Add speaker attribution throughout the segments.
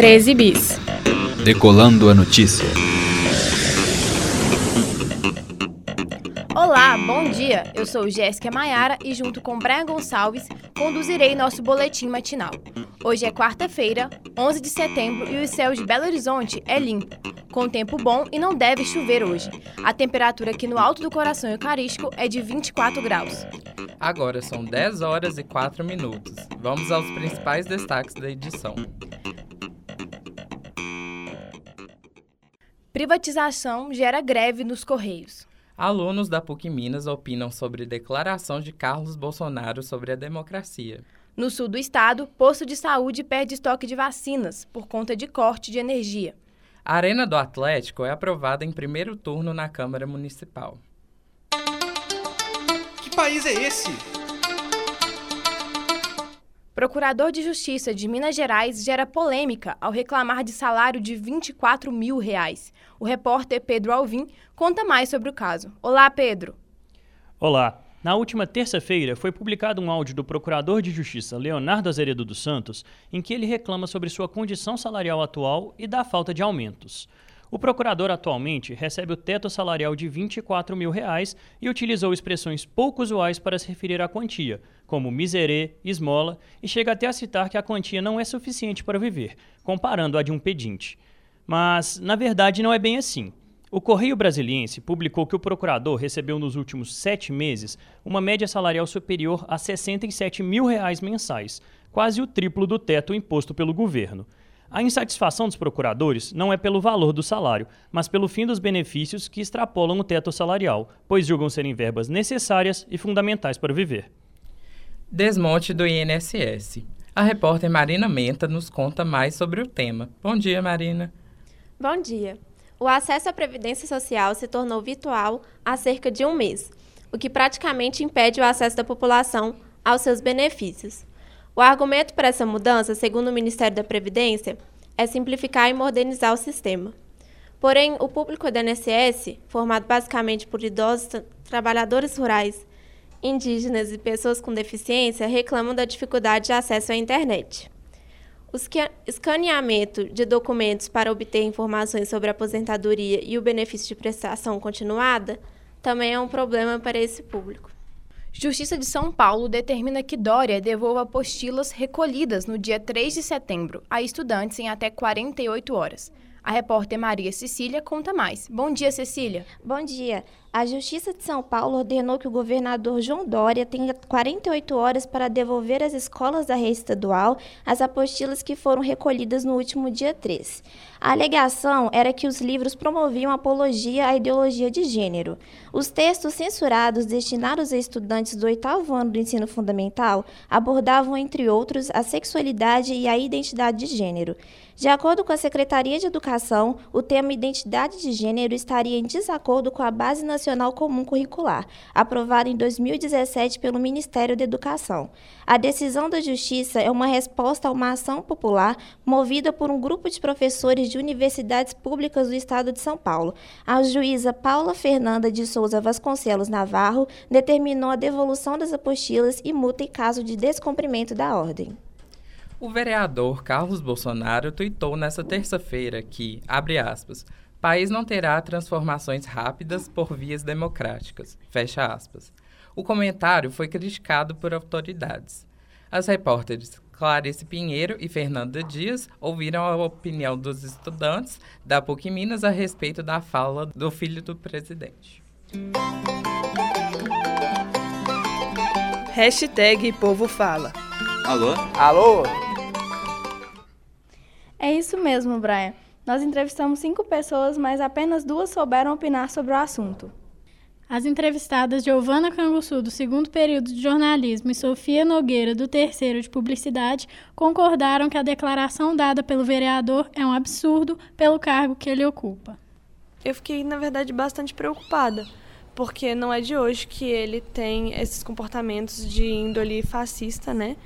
Speaker 1: 13 bis.
Speaker 2: Decolando a notícia.
Speaker 3: Olá, bom dia. Eu sou Jéssica Maiara e junto com Brian Gonçalves conduzirei nosso boletim matinal. Hoje é quarta-feira, 11 de setembro e o céu de Belo Horizonte é limpo, com tempo bom e não deve chover hoje. A temperatura aqui no Alto do Coração Eucarístico é de 24 graus.
Speaker 4: Agora são 10 horas e 4 minutos. Vamos aos principais destaques da edição.
Speaker 3: Privatização gera greve nos Correios.
Speaker 4: Alunos da PUC Minas opinam sobre declaração de Carlos Bolsonaro sobre a democracia.
Speaker 3: No sul do estado, posto de saúde perde estoque de vacinas por conta de corte de energia.
Speaker 4: A Arena do Atlético é aprovada em primeiro turno na Câmara Municipal.
Speaker 5: Que país é esse?
Speaker 3: Procurador de Justiça de Minas Gerais gera polêmica ao reclamar de salário de 24 mil reais. O repórter Pedro Alvim conta mais sobre o caso. Olá, Pedro.
Speaker 6: Olá. Na última terça-feira, foi publicado um áudio do Procurador de Justiça Leonardo Azeredo dos Santos, em que ele reclama sobre sua condição salarial atual e da falta de aumentos. O procurador atualmente recebe o teto salarial de 24 mil reais e utilizou expressões pouco usuais para se referir à quantia, como miserê, esmola, e chega até a citar que a quantia não é suficiente para viver, comparando-a de um pedinte. Mas, na verdade, não é bem assim. O Correio Brasiliense publicou que o procurador recebeu nos últimos sete meses uma média salarial superior a 67 mil reais mensais, quase o triplo do teto imposto pelo governo. A insatisfação dos procuradores não é pelo valor do salário, mas pelo fim dos benefícios que extrapolam o teto salarial, pois julgam serem verbas necessárias e fundamentais para viver.
Speaker 4: Desmonte do INSS. A repórter Marina Menta nos conta mais sobre o tema. Bom dia, Marina.
Speaker 7: Bom dia o acesso à Previdência Social se tornou virtual há cerca de um mês, o que praticamente impede o acesso da população aos seus benefícios. O argumento para essa mudança, segundo o Ministério da Previdência, é simplificar e modernizar o sistema. Porém, o público da INSS, formado basicamente por idosos, trabalhadores rurais, indígenas e pessoas com deficiência, reclamam da dificuldade de acesso à internet. O escaneamento de documentos para obter informações sobre a aposentadoria e o benefício de prestação continuada também é um problema para esse público.
Speaker 3: Justiça de São Paulo determina que Dória devolva apostilas recolhidas no dia 3 de setembro a estudantes em até 48 horas. A repórter Maria Cecília conta mais. Bom dia, Cecília.
Speaker 8: Bom dia. A Justiça de São Paulo ordenou que o governador João Dória tenha 48 horas para devolver às escolas da rede estadual as apostilas que foram recolhidas no último dia 3. A alegação era que os livros promoviam apologia à ideologia de gênero. Os textos censurados destinados a estudantes do oitavo ano do ensino fundamental abordavam, entre outros, a sexualidade e a identidade de gênero. De acordo com a Secretaria de Educação, o tema identidade de gênero estaria em desacordo com a Base Nacional Comum Curricular, aprovada em 2017 pelo Ministério da Educação. A decisão da Justiça é uma resposta a uma ação popular movida por um grupo de professores de universidades públicas do Estado de São Paulo. A juíza Paula Fernanda de Souza Vasconcelos Navarro determinou a devolução das apostilas e multa em caso de descumprimento da ordem.
Speaker 4: O vereador Carlos Bolsonaro tuitou nesta terça-feira que, abre aspas, país não terá transformações rápidas por vias democráticas, fecha aspas. O comentário foi criticado por autoridades. As repórteres Clarice Pinheiro e Fernanda Dias ouviram a opinião dos estudantes da PUC Minas a respeito da fala do filho do presidente.
Speaker 1: Hashtag Povo Fala.
Speaker 5: Alô? Alô?
Speaker 9: É isso mesmo, Brian. Nós entrevistamos cinco pessoas, mas apenas duas souberam opinar sobre o assunto.
Speaker 10: As entrevistadas Giovana Canguçu, do segundo período de jornalismo, e Sofia Nogueira, do terceiro de publicidade, concordaram que a declaração dada pelo vereador é um absurdo pelo cargo que ele ocupa.
Speaker 9: Eu fiquei, na verdade, bastante preocupada, porque não é de hoje que ele tem esses comportamentos de índole fascista, né?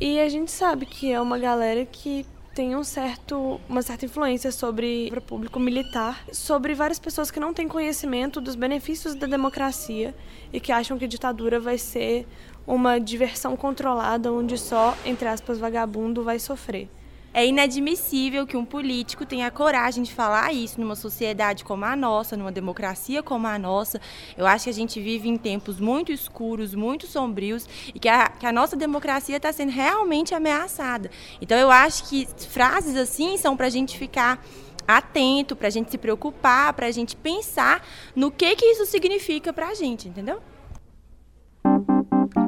Speaker 9: E a gente sabe que é uma galera que tem um certo, uma certa influência sobre o público militar, sobre várias pessoas que não têm conhecimento dos benefícios da democracia e que acham que ditadura vai ser uma diversão controlada onde só, entre aspas, vagabundo vai sofrer.
Speaker 11: É inadmissível que um político tenha a coragem de falar isso numa sociedade como a nossa, numa democracia como a nossa. Eu acho que a gente vive em tempos muito escuros, muito sombrios e que a, que a nossa democracia está sendo realmente ameaçada. Então eu acho que frases assim são para a gente ficar atento, para a gente se preocupar, para a gente pensar no que, que isso significa para a gente, entendeu?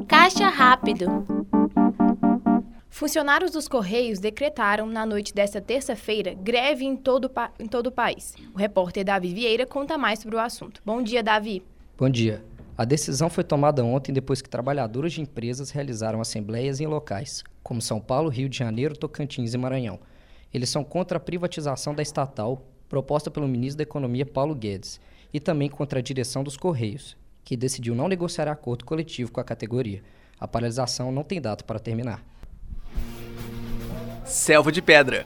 Speaker 7: Caixa rápido.
Speaker 3: Funcionários dos Correios decretaram, na noite desta terça-feira, greve em todo, em todo o país. O repórter Davi Vieira conta mais sobre o assunto. Bom dia, Davi.
Speaker 12: Bom dia. A decisão foi tomada ontem depois que trabalhadores de empresas realizaram assembleias em locais, como São Paulo, Rio de Janeiro, Tocantins e Maranhão. Eles são contra a privatização da estatal proposta pelo ministro da Economia Paulo Guedes e também contra a direção dos Correios, que decidiu não negociar acordo coletivo com a categoria. A paralisação não tem data para terminar.
Speaker 5: Selva de Pedra.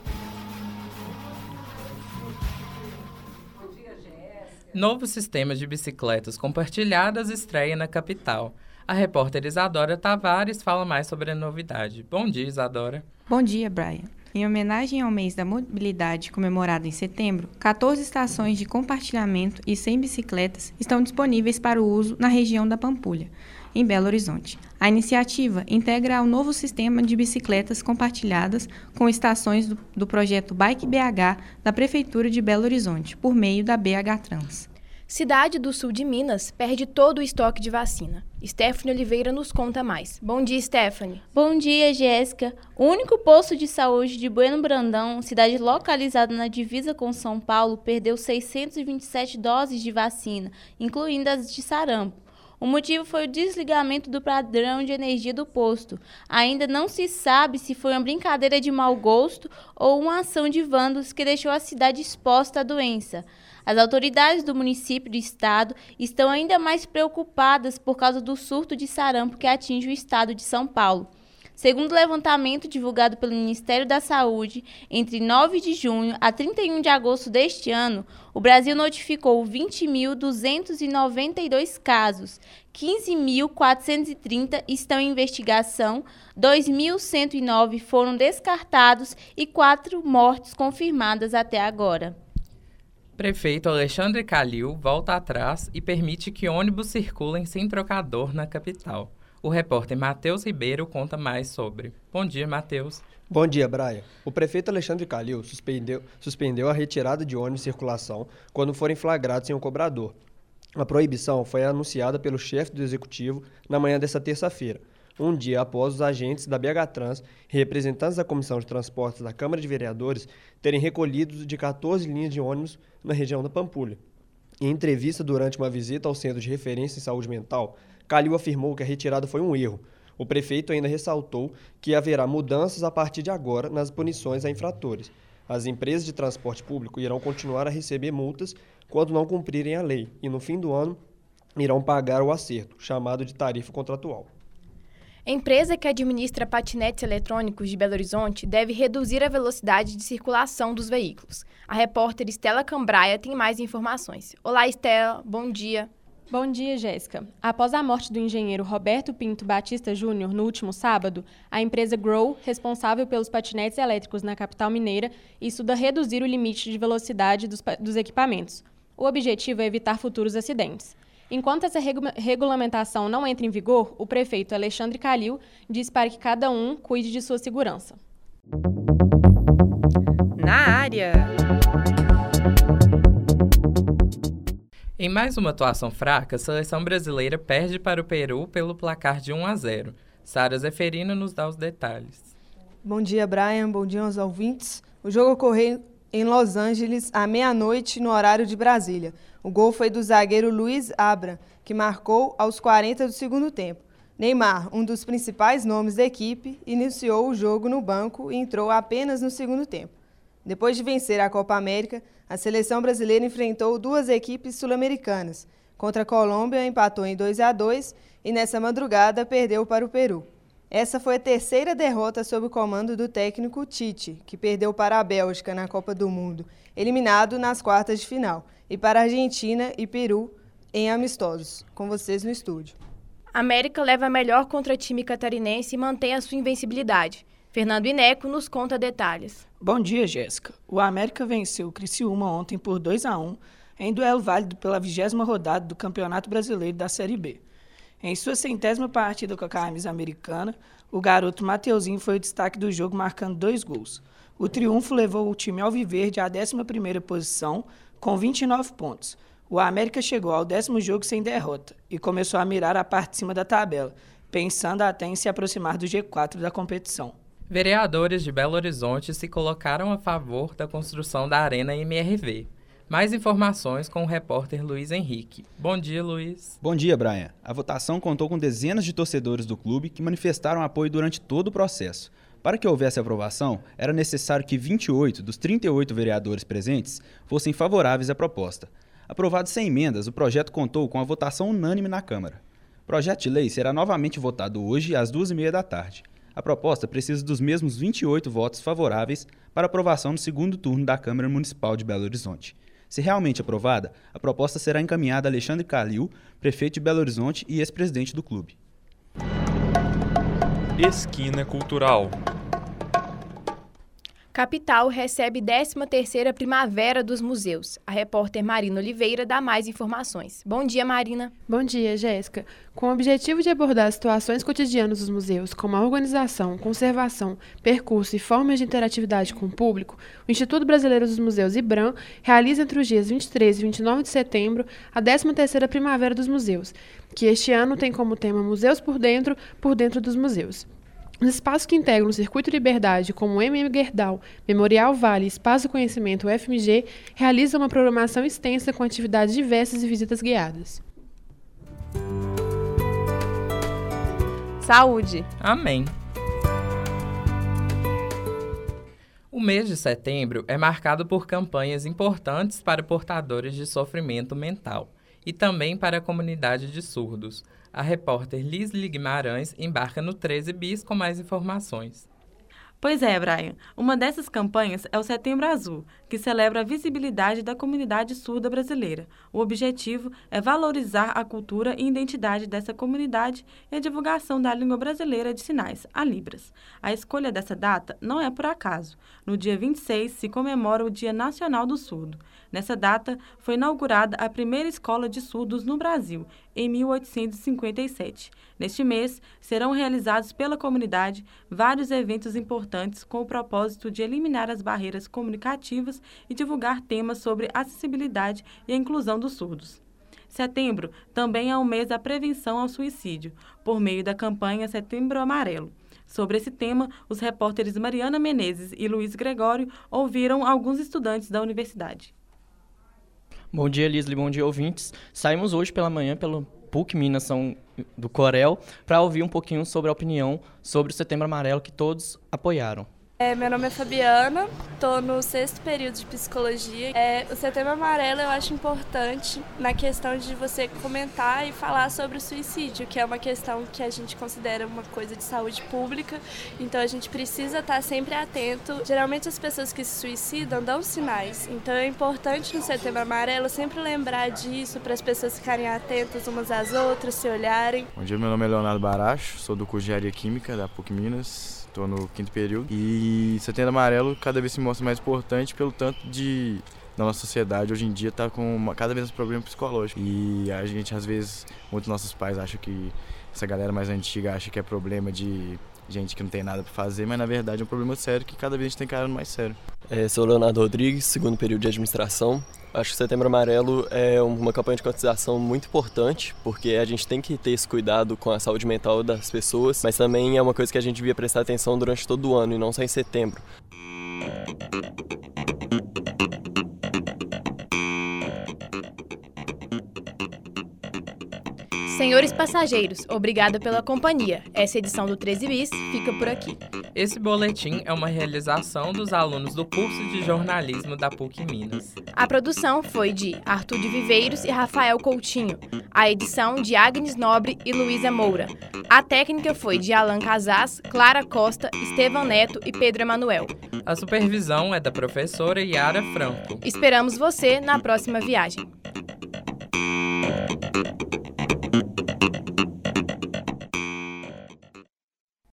Speaker 4: Novo sistema de bicicletas compartilhadas estreia na capital. A repórter Isadora Tavares fala mais sobre a novidade. Bom dia, Isadora.
Speaker 13: Bom dia, Brian. Em homenagem ao mês da mobilidade comemorado em setembro, 14 estações de compartilhamento e 100 bicicletas estão disponíveis para o uso na região da Pampulha, em Belo Horizonte. A iniciativa integra o novo sistema de bicicletas compartilhadas com estações do, do projeto Bike BH da Prefeitura de Belo Horizonte, por meio da BH Trans.
Speaker 3: Cidade do sul de Minas perde todo o estoque de vacina. Stephanie Oliveira nos conta mais. Bom dia, Stephanie.
Speaker 14: Bom dia, Jéssica. O único posto de saúde de Bueno Brandão, cidade localizada na divisa com São Paulo, perdeu 627 doses de vacina, incluindo as de sarampo. O motivo foi o desligamento do padrão de energia do posto. Ainda não se sabe se foi uma brincadeira de mau gosto ou uma ação de vândalos que deixou a cidade exposta à doença. As autoridades do município e do estado estão ainda mais preocupadas por causa do surto de sarampo que atinge o estado de São Paulo. Segundo o levantamento divulgado pelo Ministério da Saúde, entre 9 de junho a 31 de agosto deste ano, o Brasil notificou 20.292 casos, 15.430 estão em investigação, 2.109 foram descartados e 4 mortes confirmadas até agora.
Speaker 4: Prefeito Alexandre Calil volta atrás e permite que ônibus circulem sem trocador na capital. O repórter Matheus Ribeiro conta mais sobre. Bom dia, Matheus.
Speaker 15: Bom dia, Braia. O prefeito Alexandre Calil suspendeu, suspendeu a retirada de ônibus em circulação quando forem flagrados sem o um cobrador. A proibição foi anunciada pelo chefe do executivo na manhã desta terça-feira um dia após os agentes da BH Trans e representantes da Comissão de Transportes da Câmara de Vereadores terem recolhido de 14 linhas de ônibus na região da Pampulha. Em entrevista durante uma visita ao Centro de Referência em Saúde Mental, Calil afirmou que a retirada foi um erro. O prefeito ainda ressaltou que haverá mudanças a partir de agora nas punições a infratores. As empresas de transporte público irão continuar a receber multas quando não cumprirem a lei e, no fim do ano, irão pagar o acerto, chamado de tarifa contratual.
Speaker 3: Empresa que administra patinetes eletrônicos de Belo Horizonte deve reduzir a velocidade de circulação dos veículos. A repórter Estela Cambraia tem mais informações. Olá, Estela, bom dia.
Speaker 16: Bom dia, Jéssica. Após a morte do engenheiro Roberto Pinto Batista Júnior no último sábado, a empresa Grow, responsável pelos patinetes elétricos na capital mineira, estuda reduzir o limite de velocidade dos, dos equipamentos. O objetivo é evitar futuros acidentes. Enquanto essa regu regulamentação não entra em vigor, o prefeito Alexandre Calil diz para que cada um cuide de sua segurança.
Speaker 1: Na área.
Speaker 4: Em mais uma atuação fraca, a seleção brasileira perde para o Peru pelo placar de 1 a 0. Sara Zeferino nos dá os detalhes.
Speaker 17: Bom dia, Brian. Bom dia aos ouvintes. O jogo ocorreu em Los Angeles à meia-noite no horário de Brasília. O gol foi do zagueiro Luiz Abra, que marcou aos 40 do segundo tempo. Neymar, um dos principais nomes da equipe, iniciou o jogo no banco e entrou apenas no segundo tempo. Depois de vencer a Copa América, a seleção brasileira enfrentou duas equipes sul-americanas. Contra a Colômbia, empatou em 2 a 2 e nessa madrugada perdeu para o Peru. Essa foi a terceira derrota sob o comando do técnico Tite, que perdeu para a Bélgica na Copa do Mundo, eliminado nas quartas de final, e para a Argentina e Peru em amistosos. Com vocês no estúdio.
Speaker 3: América leva a melhor contra time catarinense e mantém a sua invencibilidade. Fernando Ineco nos conta detalhes.
Speaker 18: Bom dia, Jéssica. O América venceu o Criciúma ontem por 2 a 1 em duelo válido pela vigésima rodada do Campeonato Brasileiro da Série B. Em sua centésima partida com a camisa americana, o garoto Mateuzinho foi o destaque do jogo, marcando dois gols. O triunfo levou o time alviverde à 11ª posição, com 29 pontos. O América chegou ao décimo jogo sem derrota e começou a mirar a parte de cima da tabela, pensando até em se aproximar do G4 da competição.
Speaker 4: Vereadores de Belo Horizonte se colocaram a favor da construção da Arena MRV. Mais informações com o repórter Luiz Henrique. Bom dia, Luiz.
Speaker 19: Bom dia, Brian. A votação contou com dezenas de torcedores do clube que manifestaram apoio durante todo o processo. Para que houvesse aprovação, era necessário que 28 dos 38 vereadores presentes fossem favoráveis à proposta. Aprovado sem emendas, o projeto contou com a votação unânime na Câmara. O projeto de lei será novamente votado hoje às duas e meia da tarde. A proposta precisa dos mesmos 28 votos favoráveis para aprovação no segundo turno da Câmara Municipal de Belo Horizonte. Se realmente aprovada, a proposta será encaminhada a Alexandre Calil, prefeito de Belo Horizonte e ex-presidente do clube.
Speaker 20: Esquina Cultural
Speaker 3: Capital recebe 13ª Primavera dos Museus. A repórter Marina Oliveira dá mais informações. Bom dia, Marina.
Speaker 21: Bom dia, Jéssica. Com o objetivo de abordar situações cotidianas dos museus, como a organização, conservação, percurso e formas de interatividade com o público, o Instituto Brasileiro dos Museus IBRAM realiza entre os dias 23 e 29 de setembro a 13ª Primavera dos Museus, que este ano tem como tema Museus por Dentro, por Dentro dos Museus. Os espaços que integram o Circuito Liberdade, como o MM Gerdau, Memorial Vale e Espaço Conhecimento UFMG, realizam uma programação extensa com atividades diversas e visitas guiadas.
Speaker 16: Saúde.
Speaker 4: Amém. O mês de setembro é marcado por campanhas importantes para portadores de sofrimento mental e também para a comunidade de surdos. A repórter Lisli Guimarães embarca no 13 Bis com mais informações.
Speaker 22: Pois é, Brian. Uma dessas campanhas é o Setembro Azul, que celebra a visibilidade da comunidade surda brasileira. O objetivo é valorizar a cultura e identidade dessa comunidade e a divulgação da língua brasileira de sinais, a Libras. A escolha dessa data não é por acaso. No dia 26 se comemora o Dia Nacional do Surdo. Nessa data, foi inaugurada a primeira escola de surdos no Brasil, em 1857. Neste mês, serão realizados pela comunidade vários eventos importantes com o propósito de eliminar as barreiras comunicativas e divulgar temas sobre acessibilidade e a inclusão dos surdos. Setembro também é o mês da prevenção ao suicídio, por meio da campanha Setembro Amarelo. Sobre esse tema, os repórteres Mariana Menezes e Luiz Gregório ouviram alguns estudantes da universidade.
Speaker 23: Bom dia, Lisli. Bom dia, ouvintes. Saímos hoje pela manhã pelo PUC Minas São do Corel para ouvir um pouquinho sobre a opinião sobre o Setembro Amarelo que todos apoiaram.
Speaker 24: É, meu nome é Fabiana, estou no sexto período de psicologia. É, o Setembro Amarelo eu acho importante na questão de você comentar e falar sobre o suicídio, que é uma questão que a gente considera uma coisa de saúde pública, então a gente precisa estar sempre atento. Geralmente as pessoas que se suicidam dão sinais, então é importante no Setembro Amarelo sempre lembrar disso para as pessoas ficarem atentas umas às outras, se olharem.
Speaker 25: Bom dia, meu nome é Leonardo Baracho, sou do curso de Engenharia Química da PUC Minas estou no quinto período. E Setembro Amarelo cada vez se mostra mais importante pelo tanto de da nossa sociedade hoje em dia está com uma, cada vez mais problema psicológico. E a gente, às vezes, muitos nossos pais acham que essa galera mais antiga acha que é problema de gente que não tem nada para fazer, mas na verdade é um problema sério que cada vez a gente tem cara mais sério.
Speaker 26: É, sou Leonardo Rodrigues, segundo período de administração. Acho que Setembro Amarelo é uma campanha de conscientização muito importante, porque a gente tem que ter esse cuidado com a saúde mental das pessoas, mas também é uma coisa que a gente devia prestar atenção durante todo o ano e não só em setembro.
Speaker 3: Senhores passageiros, obrigada pela companhia. Essa edição do 13 Bis fica por aqui.
Speaker 4: Esse boletim é uma realização dos alunos do curso de jornalismo da PUC Minas.
Speaker 3: A produção foi de Arthur de Viveiros e Rafael Coutinho. A edição de Agnes Nobre e Luísa Moura. A técnica foi de Alan Casas, Clara Costa, Estevão Neto e Pedro Emanuel.
Speaker 4: A supervisão é da professora Yara Franco.
Speaker 3: Esperamos você na próxima viagem.